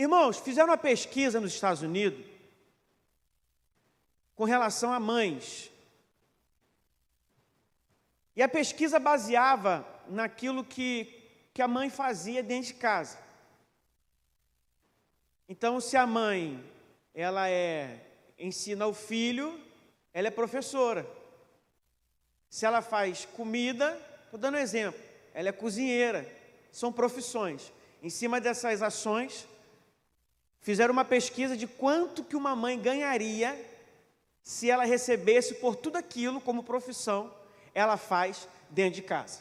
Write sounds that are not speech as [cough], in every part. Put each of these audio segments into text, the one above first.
Irmãos, fizeram uma pesquisa nos Estados Unidos com relação a mães. E a pesquisa baseava naquilo que, que a mãe fazia dentro de casa. Então, se a mãe ela é ensina o filho, ela é professora. Se ela faz comida, estou dando um exemplo, ela é cozinheira. São profissões. Em cima dessas ações, fizeram uma pesquisa de quanto que uma mãe ganharia se ela recebesse por tudo aquilo como profissão ela faz dentro de casa.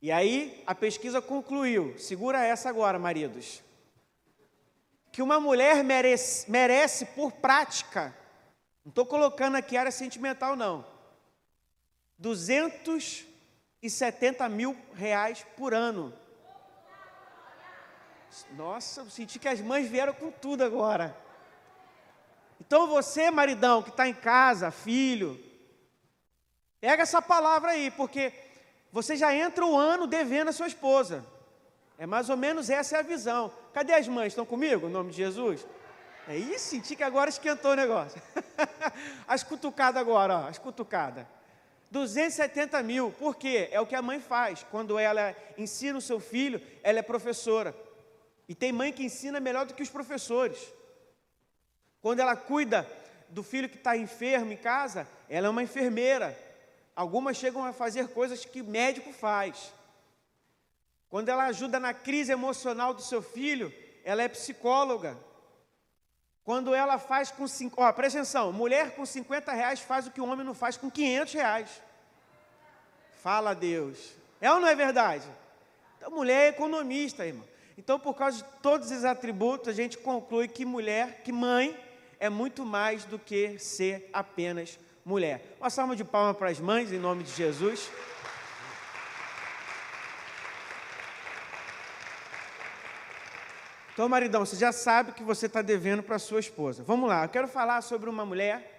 E aí a pesquisa concluiu, segura essa agora, maridos, que uma mulher merece, merece por prática, não estou colocando aqui área sentimental não, 270 mil reais por ano. Nossa, eu senti que as mães vieram com tudo agora. Então você, maridão, que está em casa, filho, pega essa palavra aí, porque você já entra o ano devendo a sua esposa. É mais ou menos essa é a visão. Cadê as mães? Estão comigo, em nome de Jesus? É isso, senti que agora esquentou o negócio. [laughs] as cutucadas agora, ó, as cutucadas. 270 mil, por quê? É o que a mãe faz. Quando ela ensina o seu filho, ela é professora. E tem mãe que ensina melhor do que os professores. Quando ela cuida do filho que está enfermo em casa, ela é uma enfermeira. Algumas chegam a fazer coisas que médico faz. Quando ela ajuda na crise emocional do seu filho, ela é psicóloga. Quando ela faz com ó, presta atenção, mulher com 50 reais faz o que o homem não faz com 500 reais. Fala Deus. É ou não é verdade? Então, mulher é economista, irmão. Então, por causa de todos esses atributos, a gente conclui que mulher, que mãe, é muito mais do que ser apenas mulher. Uma salva de palmas para as mães, em nome de Jesus. Então, maridão, você já sabe que você está devendo para sua esposa. Vamos lá, eu quero falar sobre uma mulher.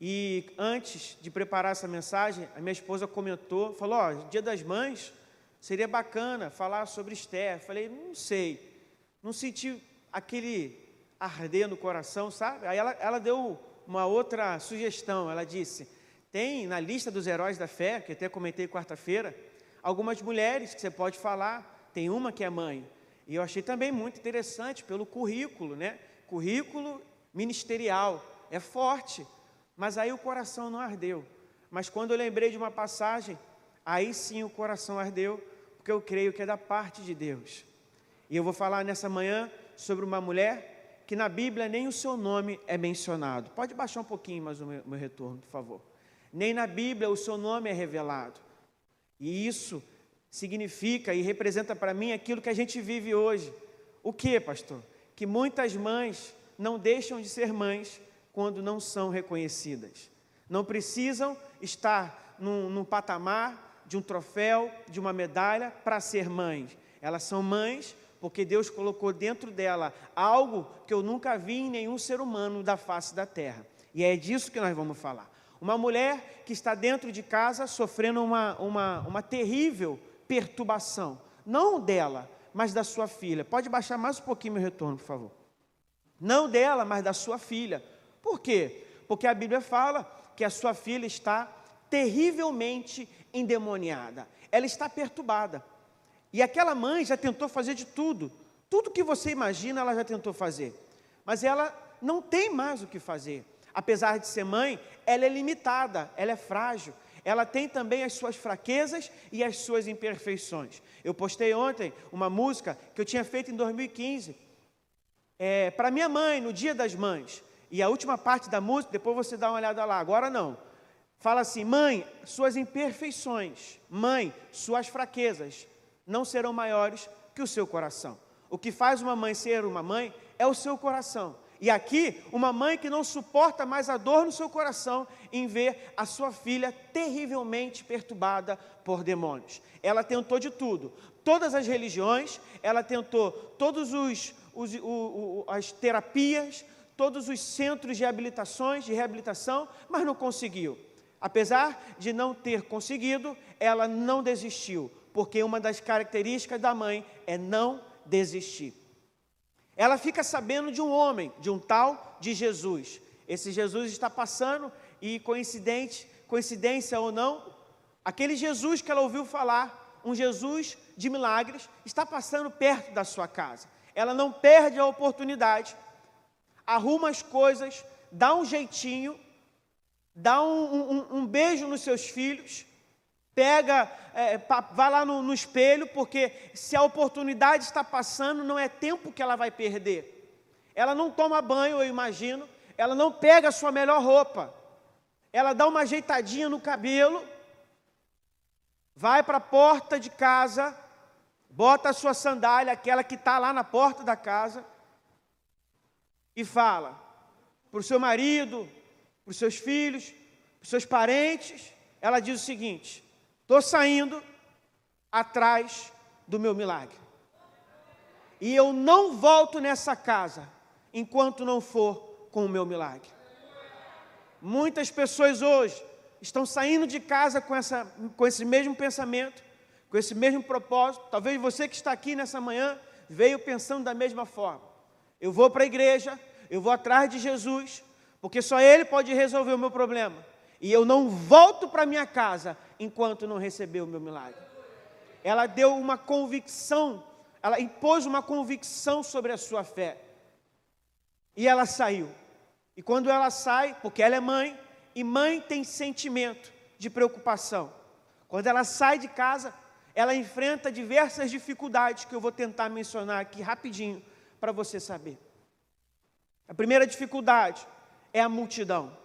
E antes de preparar essa mensagem, a minha esposa comentou, falou: Ó, oh, dia das mães, seria bacana falar sobre Esther. Falei, não sei, não senti aquele arder no coração, sabe? Aí ela, ela deu uma outra sugestão, ela disse, tem na lista dos heróis da fé, que até comentei quarta-feira, algumas mulheres que você pode falar, tem uma que é mãe, e eu achei também muito interessante pelo currículo, né? Currículo ministerial, é forte, mas aí o coração não ardeu. Mas quando eu lembrei de uma passagem, aí sim o coração ardeu, porque eu creio que é da parte de Deus. E eu vou falar nessa manhã sobre uma mulher que na Bíblia nem o seu nome é mencionado. Pode baixar um pouquinho mais o meu, meu retorno, por favor. Nem na Bíblia o seu nome é revelado. E isso significa e representa para mim aquilo que a gente vive hoje. O que, pastor? Que muitas mães não deixam de ser mães quando não são reconhecidas. Não precisam estar num, num patamar de um troféu, de uma medalha para ser mães. Elas são mães porque Deus colocou dentro dela algo que eu nunca vi em nenhum ser humano da face da terra. E é disso que nós vamos falar. Uma mulher que está dentro de casa sofrendo uma, uma, uma terrível perturbação, não dela, mas da sua filha. Pode baixar mais um pouquinho meu retorno, por favor. Não dela, mas da sua filha. Por quê? Porque a Bíblia fala que a sua filha está terrivelmente endemoniada, ela está perturbada. E aquela mãe já tentou fazer de tudo, tudo que você imagina ela já tentou fazer, mas ela não tem mais o que fazer. Apesar de ser mãe, ela é limitada, ela é frágil, ela tem também as suas fraquezas e as suas imperfeições. Eu postei ontem uma música que eu tinha feito em 2015 é, para minha mãe, no Dia das Mães. E a última parte da música, depois você dá uma olhada lá, agora não fala assim: mãe, suas imperfeições, mãe, suas fraquezas não serão maiores que o seu coração. O que faz uma mãe ser uma mãe é o seu coração. E aqui, uma mãe que não suporta mais a dor no seu coração em ver a sua filha terrivelmente perturbada por demônios. Ela tentou de tudo, todas as religiões, ela tentou todos os, os as terapias, todos os centros de habilitações, de reabilitação, mas não conseguiu. Apesar de não ter conseguido, ela não desistiu, porque uma das características da mãe é não desistir. ela fica sabendo de um homem, de um tal de Jesus. Esse Jesus está passando e coincidente, coincidência ou não, aquele Jesus que ela ouviu falar, um Jesus de milagres, está passando perto da sua casa. Ela não perde a oportunidade, arruma as coisas, dá um jeitinho, dá um, um, um beijo nos seus filhos, pega, é, vai lá no, no espelho, porque se a oportunidade está passando, não é tempo que ela vai perder. Ela não toma banho, eu imagino, ela não pega a sua melhor roupa, ela dá uma ajeitadinha no cabelo, vai para a porta de casa, bota a sua sandália, aquela que está lá na porta da casa, e fala para o seu marido, para os seus filhos, para os seus parentes, ela diz o seguinte: estou saindo atrás do meu milagre. E eu não volto nessa casa enquanto não for com o meu milagre. Muitas pessoas hoje estão saindo de casa com, essa, com esse mesmo pensamento, com esse mesmo propósito. Talvez você que está aqui nessa manhã veio pensando da mesma forma. Eu vou para a igreja, eu vou atrás de Jesus, porque só Ele pode resolver o meu problema. E eu não volto para minha casa enquanto não receber o meu milagre. Ela deu uma convicção, ela impôs uma convicção sobre a sua fé. E ela saiu. E quando ela sai, porque ela é mãe, e mãe tem sentimento de preocupação. Quando ela sai de casa, ela enfrenta diversas dificuldades que eu vou tentar mencionar aqui rapidinho para você saber. A primeira dificuldade é a multidão.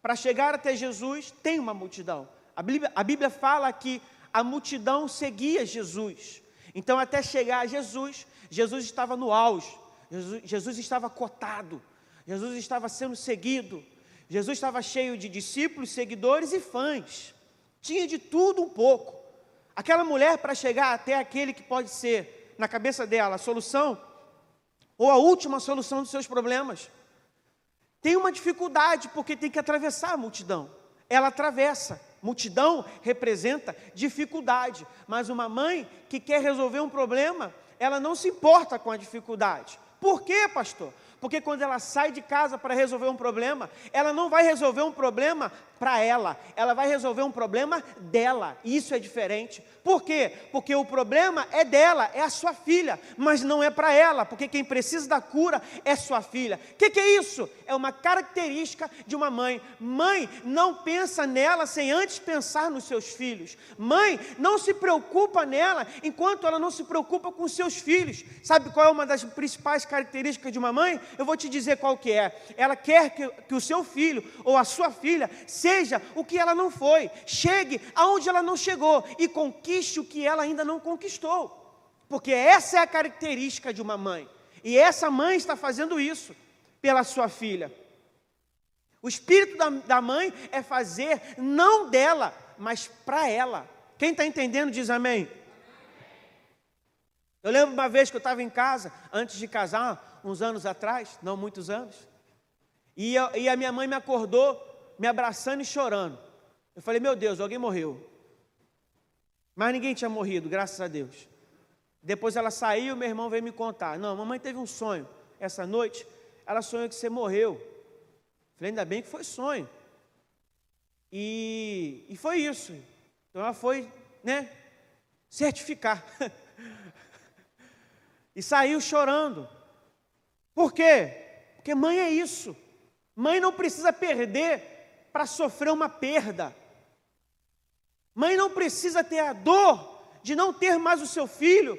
Para chegar até Jesus, tem uma multidão. A Bíblia, a Bíblia fala que a multidão seguia Jesus. Então, até chegar a Jesus, Jesus estava no auge, Jesus, Jesus estava cotado, Jesus estava sendo seguido, Jesus estava cheio de discípulos, seguidores e fãs. Tinha de tudo um pouco. Aquela mulher, para chegar até aquele que pode ser, na cabeça dela, a solução, ou a última solução dos seus problemas, tem uma dificuldade, porque tem que atravessar a multidão. Ela atravessa. Multidão representa dificuldade, mas uma mãe que quer resolver um problema, ela não se importa com a dificuldade. Por quê, pastor? Porque quando ela sai de casa para resolver um problema, ela não vai resolver um problema para ela, ela vai resolver um problema dela. Isso é diferente. Por quê? Porque o problema é dela, é a sua filha, mas não é para ela, porque quem precisa da cura é sua filha. O que, que, é isso? É uma característica de uma mãe. Mãe não pensa nela sem antes pensar nos seus filhos. Mãe não se preocupa nela enquanto ela não se preocupa com seus filhos. Sabe qual é uma das principais características de uma mãe? Eu vou te dizer qual que é. Ela quer que, que o seu filho ou a sua filha seja o que ela não foi, chegue aonde ela não chegou e conquiste o que ela ainda não conquistou. Porque essa é a característica de uma mãe. E essa mãe está fazendo isso pela sua filha. O espírito da, da mãe é fazer não dela, mas para ela. Quem está entendendo diz amém. Eu lembro uma vez que eu estava em casa, antes de casar, uns anos atrás, não muitos anos, e, eu, e a minha mãe me acordou me abraçando e chorando. Eu falei, meu Deus, alguém morreu. Mas ninguém tinha morrido, graças a Deus. Depois ela saiu, meu irmão veio me contar. Não, mamãe teve um sonho. Essa noite, ela sonhou que você morreu. Falei, ainda bem que foi sonho. E, e foi isso. Então ela foi, né, certificar. [laughs] e saiu chorando. Por quê? Porque mãe é isso. Mãe não precisa perder para sofrer uma perda. Mãe não precisa ter a dor de não ter mais o seu filho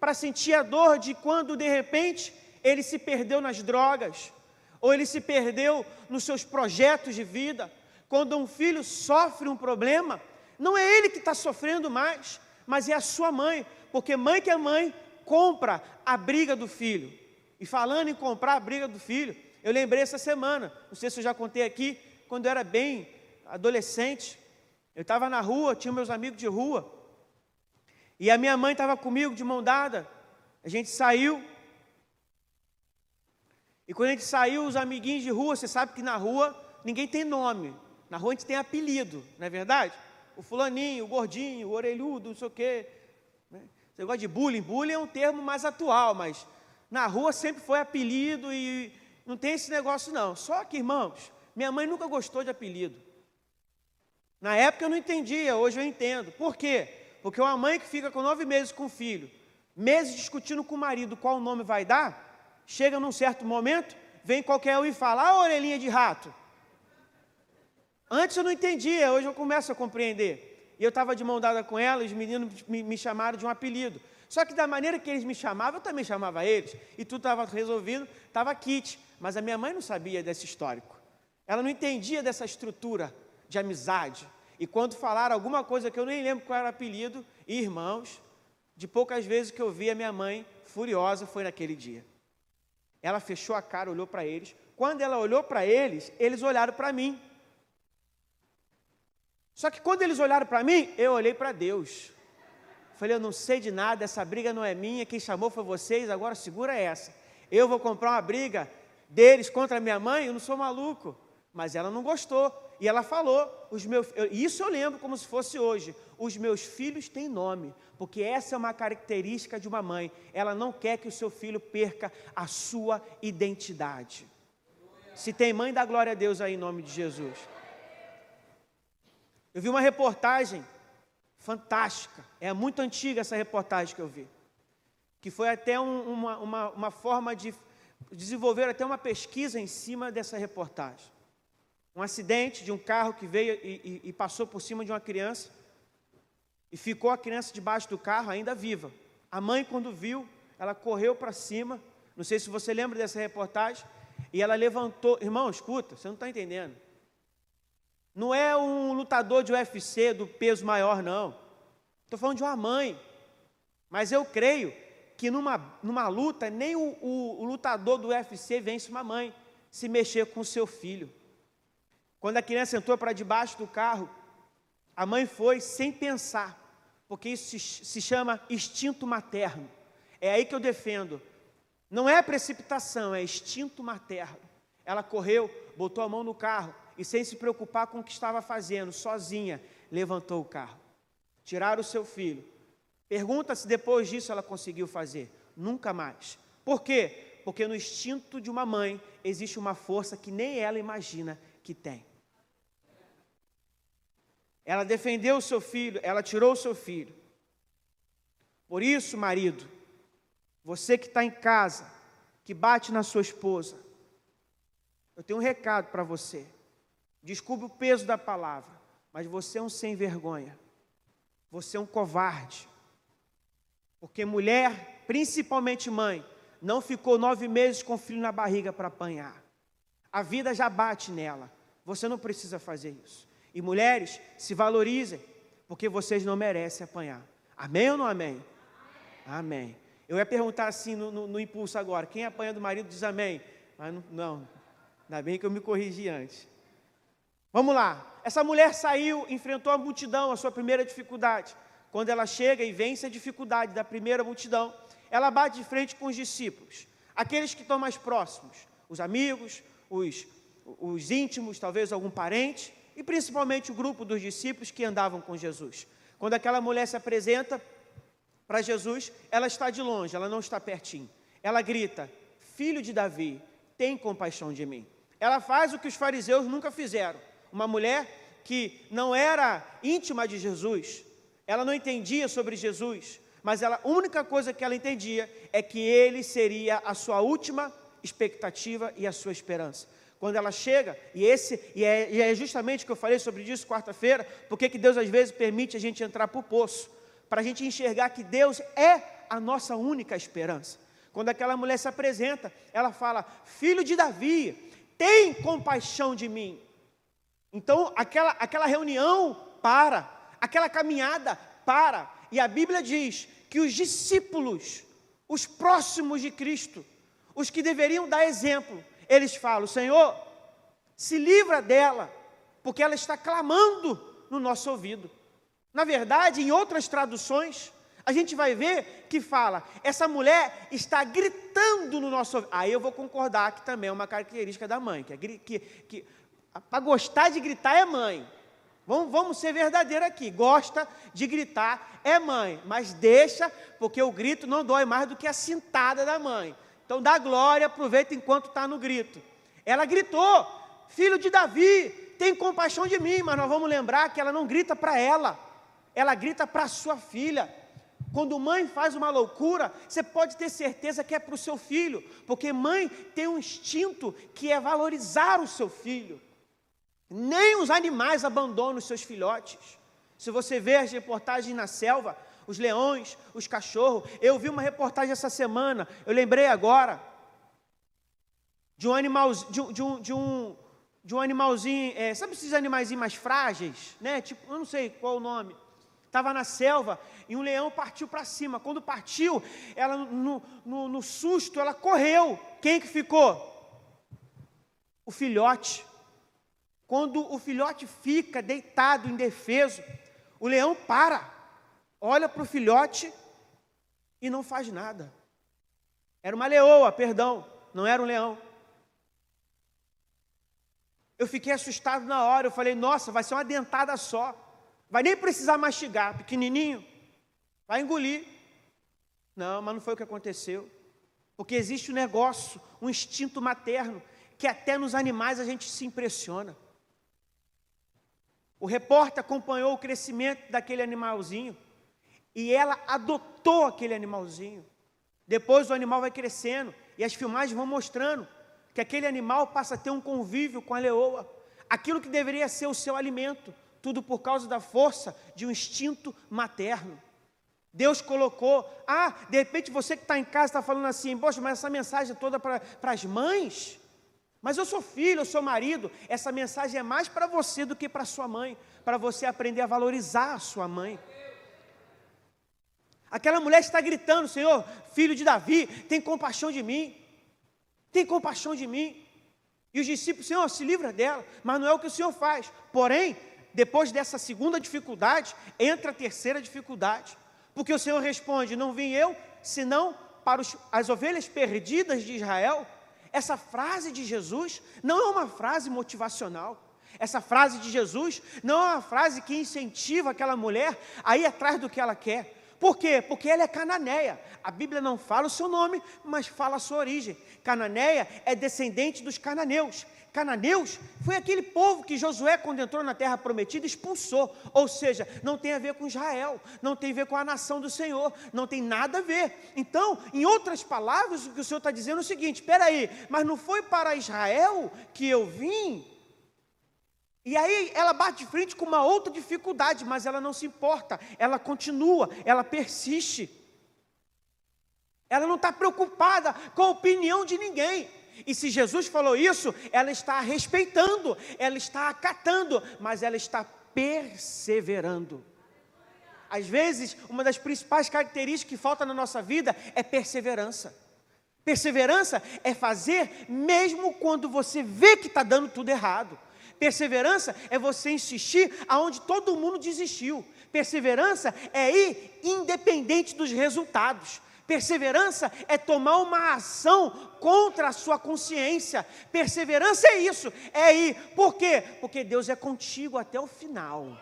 para sentir a dor de quando de repente ele se perdeu nas drogas ou ele se perdeu nos seus projetos de vida. Quando um filho sofre um problema, não é ele que está sofrendo mais, mas é a sua mãe, porque mãe que é mãe compra a briga do filho. E falando em comprar a briga do filho, eu lembrei essa semana, não sei se eu já contei aqui, quando eu era bem adolescente, eu estava na rua, tinha meus amigos de rua, e a minha mãe estava comigo de mão dada. A gente saiu. E quando a gente saiu, os amiguinhos de rua, você sabe que na rua ninguém tem nome. Na rua a gente tem apelido, não é verdade? O fulaninho, o gordinho, o orelhudo, não sei o quê. Né? Você gosta de bullying? Bullying é um termo mais atual, mas Na rua sempre foi apelido e não tem esse negócio não. Só que, irmãos, minha mãe nunca gostou de apelido. Na época eu não entendia, hoje eu entendo. Por quê? Porque uma mãe que fica com nove meses com o filho, meses discutindo com o marido qual nome vai dar, chega num certo momento, vem qualquer um e fala, ah, orelhinha de rato. Antes eu não entendia, hoje eu começo a compreender. E eu estava de mão dada com ela, os meninos me, me chamaram de um apelido. Só que da maneira que eles me chamavam, eu também chamava eles. E tudo estava resolvido, estava kit. Mas a minha mãe não sabia desse histórico. Ela não entendia dessa estrutura de amizade. E quando falaram alguma coisa que eu nem lembro qual era o apelido, irmãos, de poucas vezes que eu vi a minha mãe furiosa foi naquele dia. Ela fechou a cara, olhou para eles. Quando ela olhou para eles, eles olharam para mim. Só que quando eles olharam para mim, eu olhei para Deus. Falei, eu não sei de nada, essa briga não é minha, quem chamou foi vocês, agora segura essa. Eu vou comprar uma briga deles contra a minha mãe, eu não sou maluco. Mas ela não gostou. E ela falou: os meus, isso eu lembro como se fosse hoje. Os meus filhos têm nome, porque essa é uma característica de uma mãe. Ela não quer que o seu filho perca a sua identidade. Se tem mãe, dá glória a Deus aí em nome de Jesus. Eu vi uma reportagem fantástica, é muito antiga essa reportagem que eu vi, que foi até um, uma, uma, uma forma de desenvolver até uma pesquisa em cima dessa reportagem um acidente de um carro que veio e, e, e passou por cima de uma criança e ficou a criança debaixo do carro ainda viva. A mãe, quando viu, ela correu para cima. Não sei se você lembra dessa reportagem. E ela levantou. Irmão, escuta, você não está entendendo. Não é um lutador de UFC do peso maior, não. Estou falando de uma mãe. Mas eu creio que numa, numa luta, nem o, o, o lutador do UFC vence uma mãe se mexer com o seu filho. Quando a criança entrou para debaixo do carro, a mãe foi sem pensar, porque isso se, chama instinto materno. É aí que eu defendo. Não é precipitação, é instinto materno. Ela correu, botou a mão no carro e, sem se preocupar com o que estava fazendo, sozinha, levantou o carro. Tiraram o seu filho. Pergunta se depois disso ela conseguiu fazer. Nunca mais. Por quê? Porque no instinto de uma mãe existe uma força que nem ela imagina que tem. Ela defendeu o seu filho, ela tirou o seu filho. Por isso, marido, você que está em casa, que bate na sua esposa, eu tenho um recado para você. Desculpe o peso da palavra, mas você é um sem vergonha. Você é um covarde. Porque mulher, principalmente mãe, não ficou nove meses com o filho na barriga para apanhar. A vida já bate nela. Você não precisa fazer isso. E mulheres, se valorizem, porque vocês não merecem apanhar. Amém ou não amém? Amém. amém. Eu ia perguntar assim no, no, no, impulso agora: quem apanha do marido diz amém. Mas não, não, ainda bem que eu me corrigi antes. Vamos lá. Essa mulher saiu, enfrentou a multidão, a sua primeira dificuldade. Quando ela chega e vence a dificuldade da primeira multidão, ela bate de frente com os discípulos, aqueles que estão mais próximos, os amigos, os, os íntimos, talvez algum parente e principalmente o grupo dos discípulos que andavam com Jesus. Quando aquela mulher se apresenta para Jesus, ela está de longe, ela não está pertinho. Ela grita: Filho de Davi, tem compaixão de mim. Ela faz o que os fariseus nunca fizeram. Uma mulher que não era íntima de Jesus, ela não entendia sobre Jesus, mas ela, a única coisa que ela entendia é que ele seria a sua última expectativa e a sua esperança quando ela chega, e esse e é, e é justamente o que eu falei sobre isso quarta-feira, porque que Deus às vezes permite a gente entrar para o poço, para a gente enxergar que Deus é a nossa única esperança. Quando aquela mulher se apresenta, ela fala: Filho de Davi, tem compaixão de mim. Então, aquela, aquela reunião para, aquela caminhada para, e a Bíblia diz que os discípulos, os próximos de Cristo, os que deveriam dar exemplo, eles falam: Senhor, se livra dela, porque ela está clamando no nosso ouvido. Na verdade, em outras traduções, a gente vai ver que fala: essa mulher está gritando no nosso ouvido. Aí eu vou concordar que também é uma característica da mãe, que, é, que, que para gostar de gritar é mãe. Vamos, vamos ser verdadeiros aqui. Gosta de gritar é mãe, mas deixa, porque o grito não dói mais do que a cintada da mãe Então dá glória, aproveita enquanto está no grito. Ela gritou: Filho de Davi, tem compaixão de mim, mas nós vamos lembrar que ela não grita para ela, ela grita para sua filha. Quando mãe faz uma loucura, você pode ter certeza que é para o seu filho, porque mãe tem um instinto que é valorizar o seu filho. Nem os animais abandonam os seus filhotes. Se você vê as reportagens na selva, os leões, os cachorros. Eu vi uma reportagem essa semana, eu lembrei agora, de um animal, de, de, um, de um, de um animalzinho, é, sabe esses animaizinhos mais frágeis, né? Tipo, eu não sei qual o nome. Estava na selva e um leão partiu para cima. Quando partiu, ela no, no, no susto, ela correu. Quem que ficou? O filhote. Quando o filhote fica deitado, indefeso, o leão para, olha para o filhote e não faz nada. Era uma leoa, perdão, não era um leão. Eu fiquei assustado na hora, eu falei, nossa, vai ser uma dentada só. Vai nem precisar mastigar, pequenininho, vai engolir. Não, mas não foi o que aconteceu. Porque existe um negócio, um instinto materno, que até nos animais a gente se impressiona. O repórter acompanhou o crescimento daquele animalzinho e ela adotou aquele animalzinho. Depois o animal vai crescendo e as filmagens vão mostrando que aquele animal passa a ter um convívio com a leoa. Aquilo que deveria ser o seu alimento, tudo por causa da força de um instinto materno. Deus colocou, ah, de repente você que está em casa está falando assim, poxa, mas essa mensagem é toda para as mães. Mas eu sou filho, eu sou marido. Essa mensagem é mais para você do que para sua mãe, para você aprender a valorizar a sua mãe. Aquela mulher está gritando: Senhor, filho de Davi, tem compaixão de mim. Tem compaixão de mim. E os discípulos, Senhor, se livra dela. Mas não é o que o Senhor faz. Porém, depois dessa segunda dificuldade, entra a terceira dificuldade. Porque o Senhor responde: Não vim eu, senão para os, as ovelhas perdidas de Israel. Essa frase de Jesus não é uma frase motivacional. Essa frase de Jesus não é uma frase que incentiva aquela mulher a ir atrás do que ela quer. Por quê? Porque ela é cananeia. A Bíblia não fala o seu nome, mas fala a sua origem. Cananeia é descendente dos cananeus. Cananeus foi aquele povo que Josué, quando entrou na terra prometida, expulsou. Ou seja, não tem a ver com Israel, não tem a ver com a nação do Senhor, não tem nada a ver. Então, em outras palavras, o que o Senhor está dizendo é o seguinte: espera aí, mas não foi para Israel que eu vim? E aí ela bate de frente com uma outra dificuldade, mas ela não se importa, ela continua, ela persiste. Ela não está preocupada com a opinião de ninguém. E se Jesus falou isso, ela está respeitando, ela está acatando, mas ela está perseverando. Às vezes, uma das principais características que falta na nossa vida é perseverança. Perseverança é fazer mesmo quando você vê que está dando tudo errado. Perseverança é você insistir aonde todo mundo desistiu. Perseverança é ir independente dos resultados. Perseverança é tomar uma ação contra a sua consciência. Perseverança é isso, é ir. Por quê? Porque Deus é contigo até o final.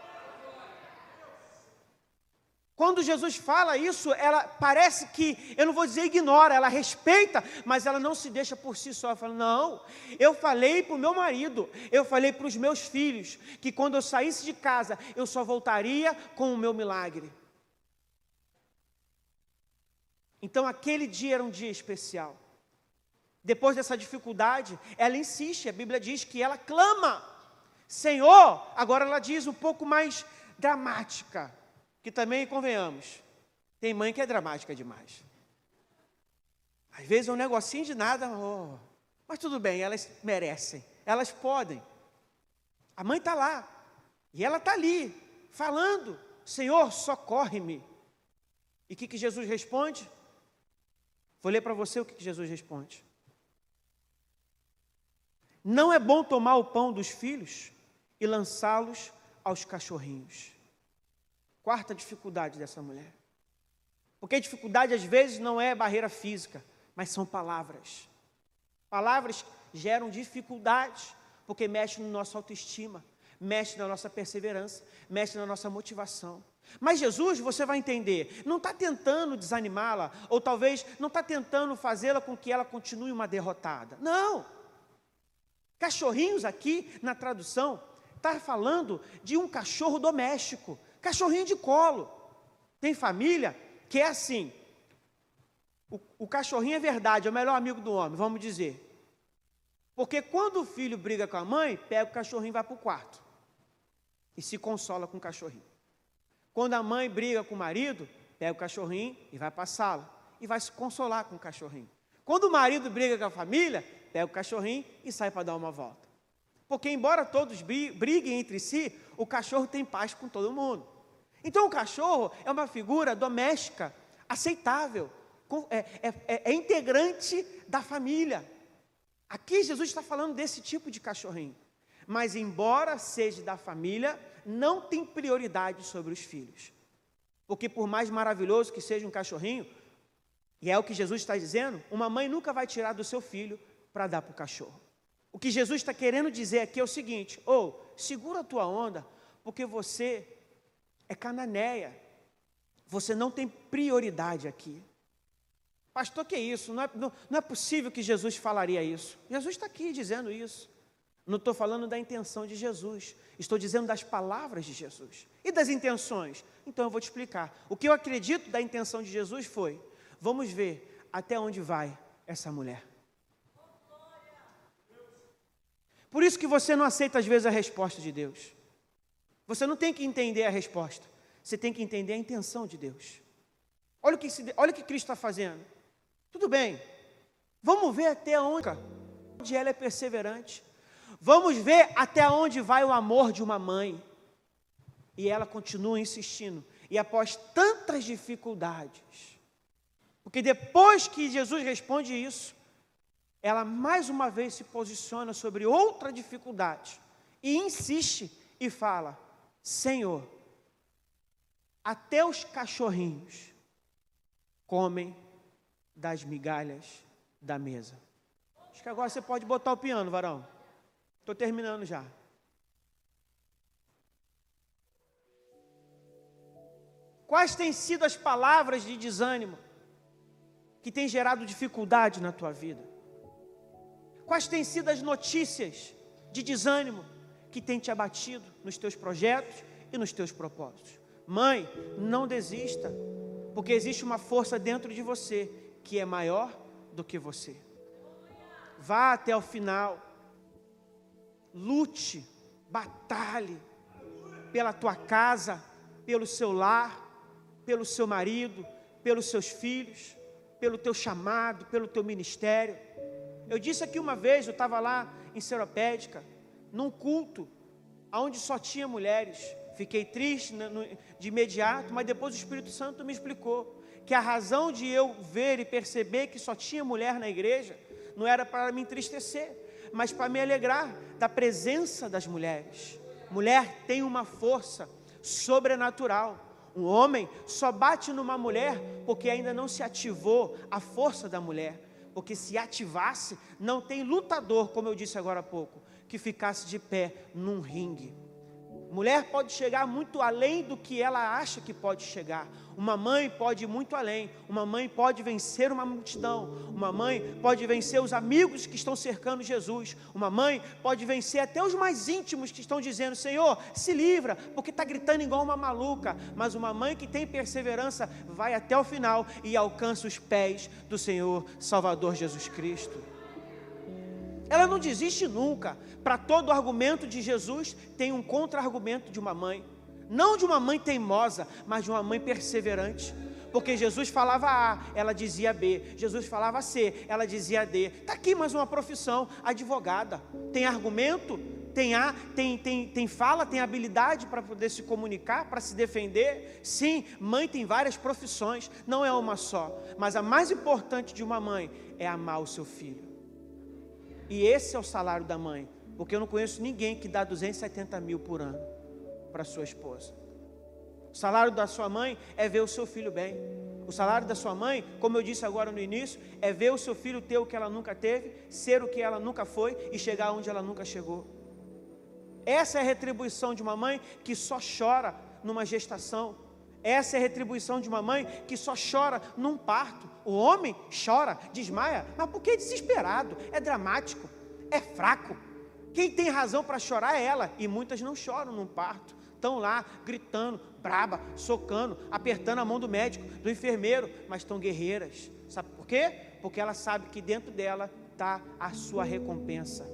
Quando Jesus fala isso, ela parece que, eu não vou dizer ignora, ela respeita, mas ela não se deixa por si só. Ela fala: Não, eu falei para o meu marido, eu falei para os meus filhos, que quando eu saísse de casa, eu só voltaria com o meu milagre. Então aquele dia era um dia especial. Depois dessa dificuldade, ela insiste, a Bíblia diz que ela clama, Senhor, agora ela diz um pouco mais dramática, que também convenhamos, tem mãe que é dramática demais. Às vezes é um negocinho de nada, oh, mas tudo bem, elas merecem, elas podem. A mãe está lá, e ela está ali, falando: Senhor, socorre-me. E o que, que Jesus responde? Vou ler para você o que Jesus responde. Não é bom tomar o pão dos filhos e lançá-los aos cachorrinhos. Quarta dificuldade dessa mulher. Porque dificuldade às vezes não é barreira física, mas são palavras. Palavras geram dificuldades, porque mexem no nosso autoestima, mexe na nossa perseverança, mexe na nossa motivação. Mas Jesus, você vai entender, não está tentando desanimá-la, ou talvez não está tentando fazê-la com que ela continue uma derrotada. Não! Cachorrinhos aqui, na tradução, está falando de um cachorro doméstico, cachorrinho de colo. Tem família que é assim. O, o cachorrinho é verdade, é o melhor amigo do homem, vamos dizer. Porque quando o filho briga com a mãe, pega o cachorrinho e vai para o quarto. E se consola com o cachorrinho. Quando a mãe briga com o marido, pega o cachorrinho e vai para a sala. E vai se consolar com o cachorrinho. Quando o marido briga com a família, pega o cachorrinho e sai para dar uma volta. Porque, embora todos briguem entre si, o cachorro tem paz com todo mundo. Então, o cachorro é uma figura doméstica, aceitável, é, é, é, é integrante da família. Aqui Jesus está falando desse tipo de cachorrinho. Mas, embora seja da família, não tem prioridade sobre os filhos. Porque, por mais maravilhoso que seja um cachorrinho, e é o que Jesus está dizendo, uma mãe nunca vai tirar do seu filho para dar para o cachorro. O que Jesus está querendo dizer aqui é o seguinte: ou oh, segura a tua onda, porque você é cananeia, você não tem prioridade aqui. Pastor, que é isso? Não é, não, não é possível que Jesus falaria isso. Jesus está aqui dizendo isso. Não estou falando da intenção de Jesus, estou dizendo das palavras de Jesus e das intenções. Então eu vou te explicar. O que eu acredito da intenção de Jesus foi: vamos ver até onde vai essa mulher. Por isso que você não aceita às vezes a resposta de Deus. Você não tem que entender a resposta, você tem que entender a intenção de Deus. Olha o que, olha o que Cristo está fazendo. Tudo bem, vamos ver até onde ela é perseverante. Vamos ver até onde vai o amor de uma mãe. E ela continua insistindo. E após tantas dificuldades, porque depois que Jesus responde isso, ela mais uma vez se posiciona sobre outra dificuldade e insiste e fala: Senhor, até os cachorrinhos comem das migalhas da mesa. Acho que agora você pode botar o piano, varão. Estou terminando já. Quais têm sido as palavras de desânimo que têm gerado dificuldade na tua vida? Quais têm sido as notícias de desânimo que têm te abatido nos teus projetos e nos teus propósitos? Mãe, não desista, porque existe uma força dentro de você que é maior do que você. Vá até o final, lute, batalhe pela tua casa, pelo seu lar, pelo seu marido, pelos seus filhos, pelo teu chamado, pelo teu ministério. Eu disse aqui uma vez, eu estava lá em Seropédica, num culto, onde só tinha mulheres. Fiquei triste de imediato, mas depois o Espírito Santo me explicou que a razão de eu ver e perceber que só tinha mulher na igreja não era para me entristecer, mas para me alegrar da presença das mulheres. Mulher tem uma força sobrenatural. Um homem só bate numa mulher porque ainda não se ativou a força da mulher. Porque se ativasse, não tem lutador, como eu disse agora há pouco, que ficasse de pé num ringue. Mulher pode chegar muito além do que ela acha que pode chegar. Uma mãe pode ir muito além. Uma mãe pode vencer uma multidão. Uma mãe pode vencer os amigos que estão cercando Jesus. Uma mãe pode vencer até os mais íntimos que estão dizendo: Senhor, se livra, porque está gritando igual uma maluca. Mas uma mãe que tem perseverança vai até o final e alcança os pés do Senhor Salvador Jesus Cristo. Ela não desiste nunca. Para todo argumento de Jesus, tem um contra-argumento de uma mãe. Não de uma mãe teimosa, mas de uma mãe perseverante. Porque Jesus falava A, ela dizia B. Jesus falava C, ela dizia D. Está aqui mais uma profissão, advogada. Tem argumento, tem, a, tem, tem, tem fala, tem habilidade para poder se comunicar, para se defender. Sim, mãe tem várias profissões, não é uma só. Mas a mais importante de uma mãe é amar o seu filho. E esse é o salário da mãe. Porque eu não conheço ninguém que dá 270 mil por ano para sua esposa. O salário da sua mãe é ver o seu filho bem. O salário da sua mãe, como eu disse agora no início, é ver o seu filho ter o que ela nunca teve, ser o que ela nunca foi e chegar onde ela nunca chegou. Essa é a retribuição de uma mãe que só chora numa gestação, Essa é a retribuição de uma mãe que só chora num parto. O homem chora, desmaia, mas por que é desesperado? É dramático, é fraco. Quem tem razão para chorar é ela, e muitas não choram num parto. Estão lá gritando, braba, socando, apertando a mão do médico, do enfermeiro, mas estão guerreiras. Sabe por quê? Porque ela sabe que dentro dela está a sua recompensa.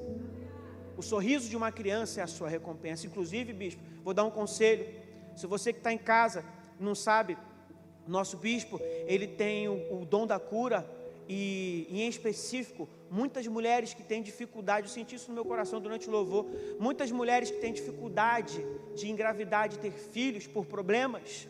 O sorriso de uma criança é a sua recompensa. Inclusive, bispo, vou dar um conselho. Se você que está em casa não sabe, nosso bispo, ele tem o, o dom da cura e, em específico, muitas mulheres que têm dificuldade, eu senti isso no meu coração durante o louvor, muitas mulheres que têm dificuldade de engravidar, de ter filhos por problemas,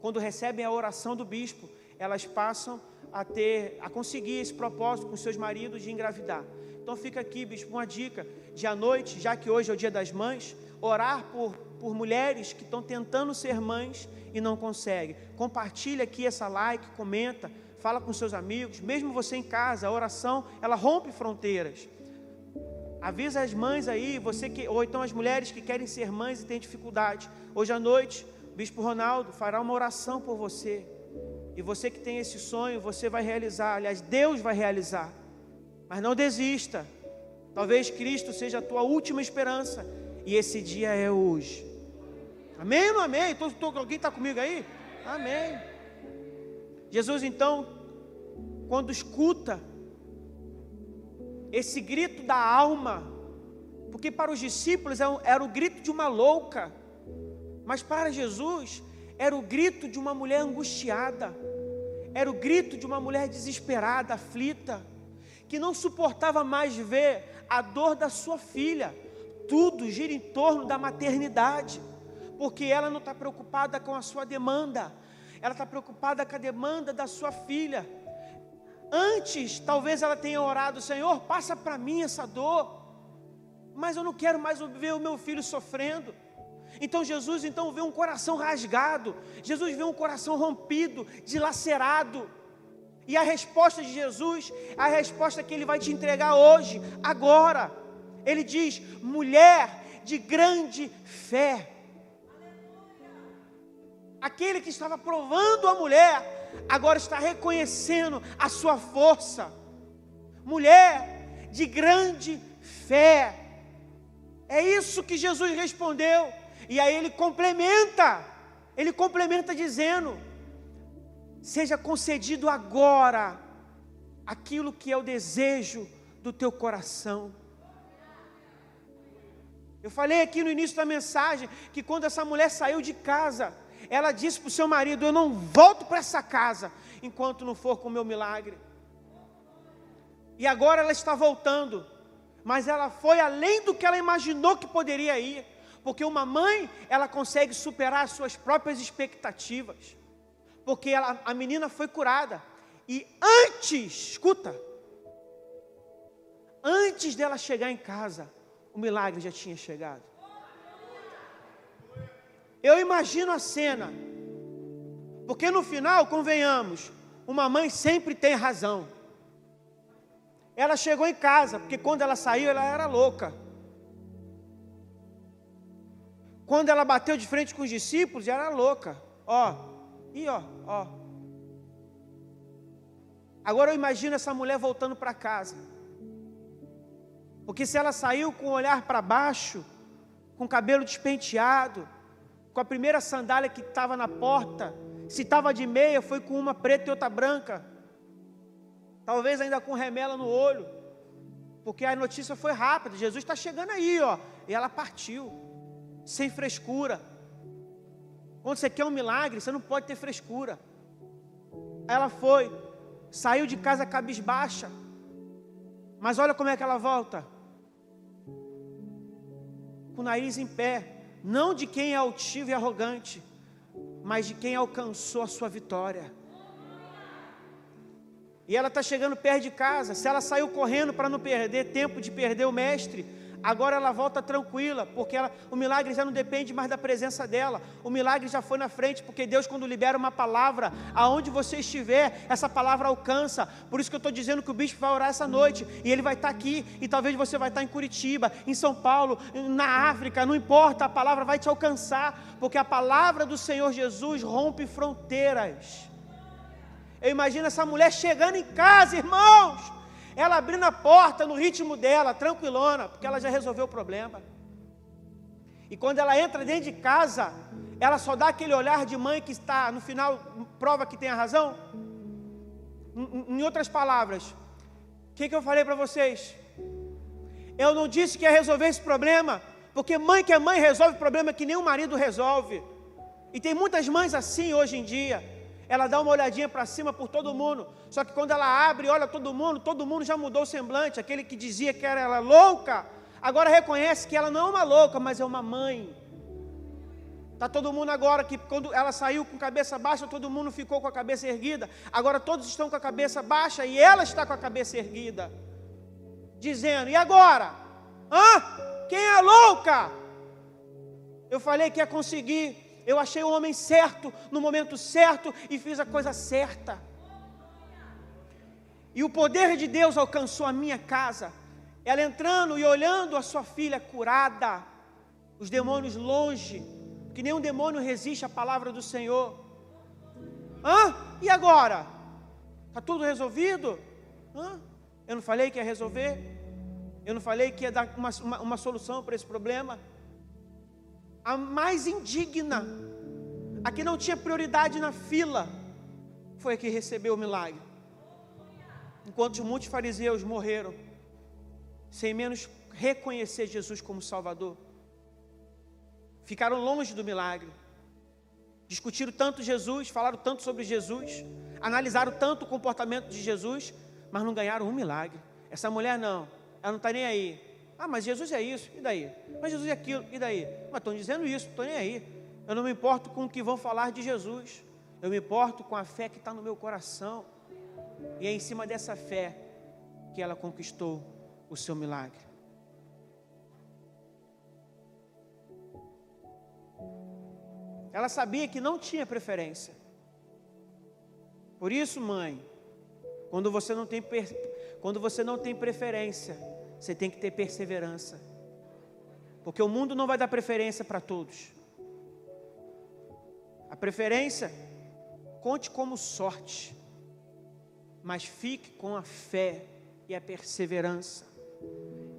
quando recebem a oração do bispo, elas passam a ter, a conseguir esse propósito com seus maridos de engravidar. Então fica aqui, bispo, uma dica de à noite, já que hoje é o dia das mães, orar por, por mulheres que estão tentando ser mães e não conseguem. Compartilha aqui essa like, comenta, fala com seus amigos, mesmo você em casa, a oração, ela rompe fronteiras. Avisa as mães aí, você que, ou então as mulheres que querem ser mães e têm dificuldade. Hoje à noite, o Bispo Ronaldo fará uma oração por você. E você que tem esse sonho, você vai realizar. Aliás, Deus vai realizar. Mas não desista. Talvez Cristo seja a tua última esperança. E esse dia é hoje. Amém ou não amém? Tô, tô, alguém está comigo aí? Amém. Jesus, então, quando escuta esse grito da alma, porque para os discípulos era, era o grito de uma louca, mas para Jesus era o grito de uma mulher angustiada, era o grito de uma mulher desesperada, aflita, que não suportava mais ver a dor da sua filha. Tudo gira em torno da maternidade, porque ela não está preocupada com a sua demanda, ela está preocupada com a demanda da sua filha. Antes, talvez ela tenha orado, Senhor, passa para mim essa dor, mas eu não quero mais ver o meu filho sofrendo. Então Jesus então vê um coração rasgado, Jesus vê um coração rompido, dilacerado. E a resposta de Jesus, a resposta que ele vai te entregar hoje, agora. Ele diz: mulher de grande fé. Aquele que estava provando a mulher, agora está reconhecendo a sua força. Mulher de grande fé. É isso que Jesus respondeu. E aí ele complementa, ele complementa dizendo: seja concedido agora aquilo que é o desejo do teu coração. Eu falei aqui no início da mensagem que quando essa mulher saiu de casa, ela disse para o seu marido: Eu não volto para essa casa enquanto não for com o meu milagre. E agora ela está voltando, mas ela foi além do que ela imaginou que poderia ir porque uma mãe, ela consegue superar as suas próprias expectativas, porque ela, a menina foi curada, e antes, escuta, antes dela chegar em casa, o milagre já tinha chegado. Eu imagino a cena, porque no final, convenhamos, uma mãe sempre tem razão. Ela chegou em casa, porque quando ela saiu, ela era louca. Quando ela bateu de frente com os discípulos, ela era louca. Ó, e ó, ó. Agora eu imagino essa mulher voltando para casa. Porque se ela saiu com o olhar para baixo, com o cabelo despenteado, com a primeira sandália que estava na porta, se estava de meia, foi com uma preta e outra branca. Talvez ainda com remela no olho. Porque a notícia foi rápida. Jesus está chegando aí, ó. E ela partiu sem frescura. Quando você quer um milagre, você não pode ter frescura. Ela foi, saiu de casa cabisbaixa, mas olha como é que ela volta com o nariz em pé, não de quem é altivo e arrogante, mas de quem alcançou a sua vitória. E ela está chegando perto de casa. Se ela saiu correndo para não perder tempo de perder o mestre, Agora ela volta tranquila, porque ela, o milagre já não depende mais da presença dela. O milagre já foi na frente, porque Deus, quando libera uma palavra, aonde você estiver, essa palavra alcança. Por isso que eu estou dizendo que o bispo vai orar essa noite, e ele vai estar aqui, e talvez você vai estar em Curitiba, em São Paulo, na África, não importa, a palavra vai te alcançar, porque a palavra do Senhor Jesus rompe fronteiras. Eu imagino essa mulher chegando em casa, irmãos ela abrindo a porta no ritmo dela, tranquilona, porque ela já resolveu o problema. E quando ela entra dentro de casa, ela só dá aquele olhar de mãe que está, no final, prova que tem a razão. Em outras palavras, o que, que eu falei para vocês? Eu não disse que ia resolver esse problema, porque mãe que é mãe resolve problema que o marido resolve. E tem muitas mães assim hoje em dia ela dá uma olhadinha para cima por todo mundo. Só que quando ela abre, olha todo mundo, todo mundo já mudou o semblante. Aquele que dizia que era ela louca, agora reconhece que ela não é uma louca, mas é uma mãe. Tá todo mundo agora que quando ela saiu com cabeça baixa, todo mundo ficou com a cabeça erguida. Agora todos estão com a cabeça baixa e ela está com a cabeça erguida. Dizendo: "E agora? Hã? Quem é louca?" Eu falei que ia conseguir eu achei o homem certo, no momento certo e fiz a coisa certa. E o poder de Deus alcançou a minha casa. Ela entrando e olhando a sua filha curada, os demônios longe, que nenhum demônio resiste à palavra do Senhor. Hã? E agora? Está tudo resolvido? Hã? Eu não falei que ia resolver? Eu não falei que ia dar uma, uma, uma solução para esse problema? A mais indigna, a que não tinha prioridade na fila, foi a que recebeu o milagre. Enquanto muitos fariseus morreram, sem menos reconhecer Jesus como Salvador, ficaram longe do milagre, discutiram tanto Jesus, falaram tanto sobre Jesus, analisaram tanto o comportamento de Jesus, mas não ganharam um milagre. Essa mulher não, ela não está nem aí. Ah, mas Jesus é isso, e daí? Mas Jesus é aquilo, e daí? Mas estão dizendo isso, estou nem aí. Eu não me importo com o que vão falar de Jesus. Eu me importo com a fé que está no meu coração. E é em cima dessa fé que ela conquistou o seu milagre. Ela sabia que não tinha preferência. Por isso, mãe, quando você não tem, quando você não tem preferência, você tem que ter perseverança. Porque o mundo não vai dar preferência para todos. A preferência, conte como sorte, mas fique com a fé e a perseverança,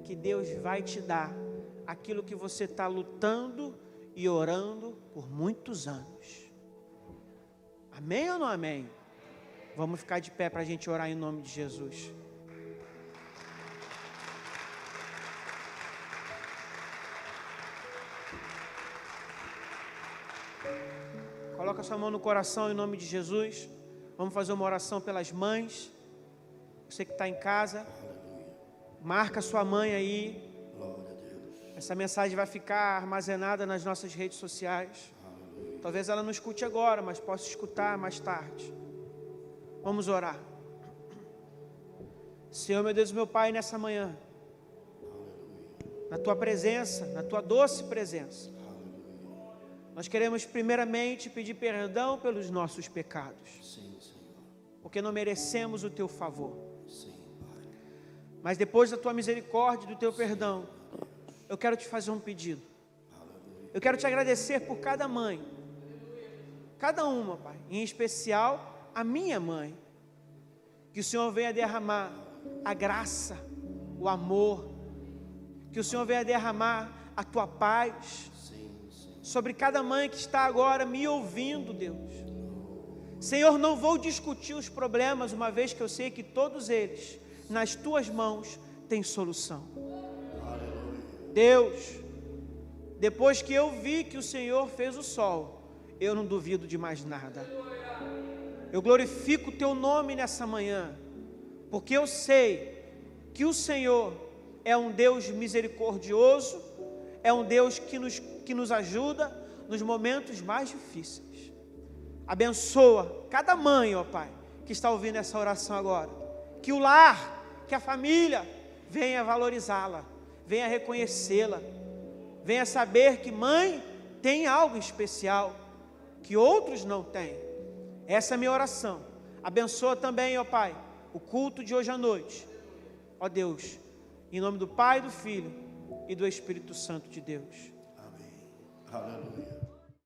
que Deus vai te dar aquilo que você está lutando e orando por muitos anos. Amém ou não amém? Vamos ficar de pé para a gente orar em nome de Jesus. Coloca sua mão no coração em nome de Jesus. Vamos fazer uma oração pelas mães. Você que está em casa, marca sua mãe aí. Essa mensagem vai ficar armazenada nas nossas redes sociais. Talvez ela não escute agora, mas possa escutar mais tarde. Vamos orar. Senhor, meu Deus, meu Pai, nessa manhã, na tua presença, na tua doce presença, nós queremos primeiramente pedir perdão pelos nossos pecados. Sim, porque não merecemos o teu favor. Sim, Mas depois da tua misericórdia e do teu perdão, eu quero te fazer um pedido. Eu quero te agradecer por cada mãe. Cada uma, Pai, em especial a minha mãe. Que o Senhor venha derramar a graça, o amor, que o Senhor venha derramar a tua paz, sobre cada mãe que está agora me ouvindo, Deus. Senhor, não vou discutir os problemas, uma vez que eu sei que todos eles, nas tuas mãos, têm solução. Deus, depois que eu vi que o Senhor fez o sol, eu não duvido de mais nada. Eu glorifico o teu nome nessa manhã, porque eu sei que o Senhor é um Deus misericordioso, é um Deus que nos que nos ajuda nos momentos mais difíceis. Abençoa cada mãe, ó Pai, que está ouvindo essa oração agora. Que o lar, que a família venha valorizá-la, venha reconhecê-la, venha saber que mãe tem algo especial que outros não têm. Essa é a minha oração. Abençoa também, ó Pai, o culto de hoje à noite. Ó Deus, em nome do Pai, do Filho e do Espírito Santo de Deus. Amém. Aleluia.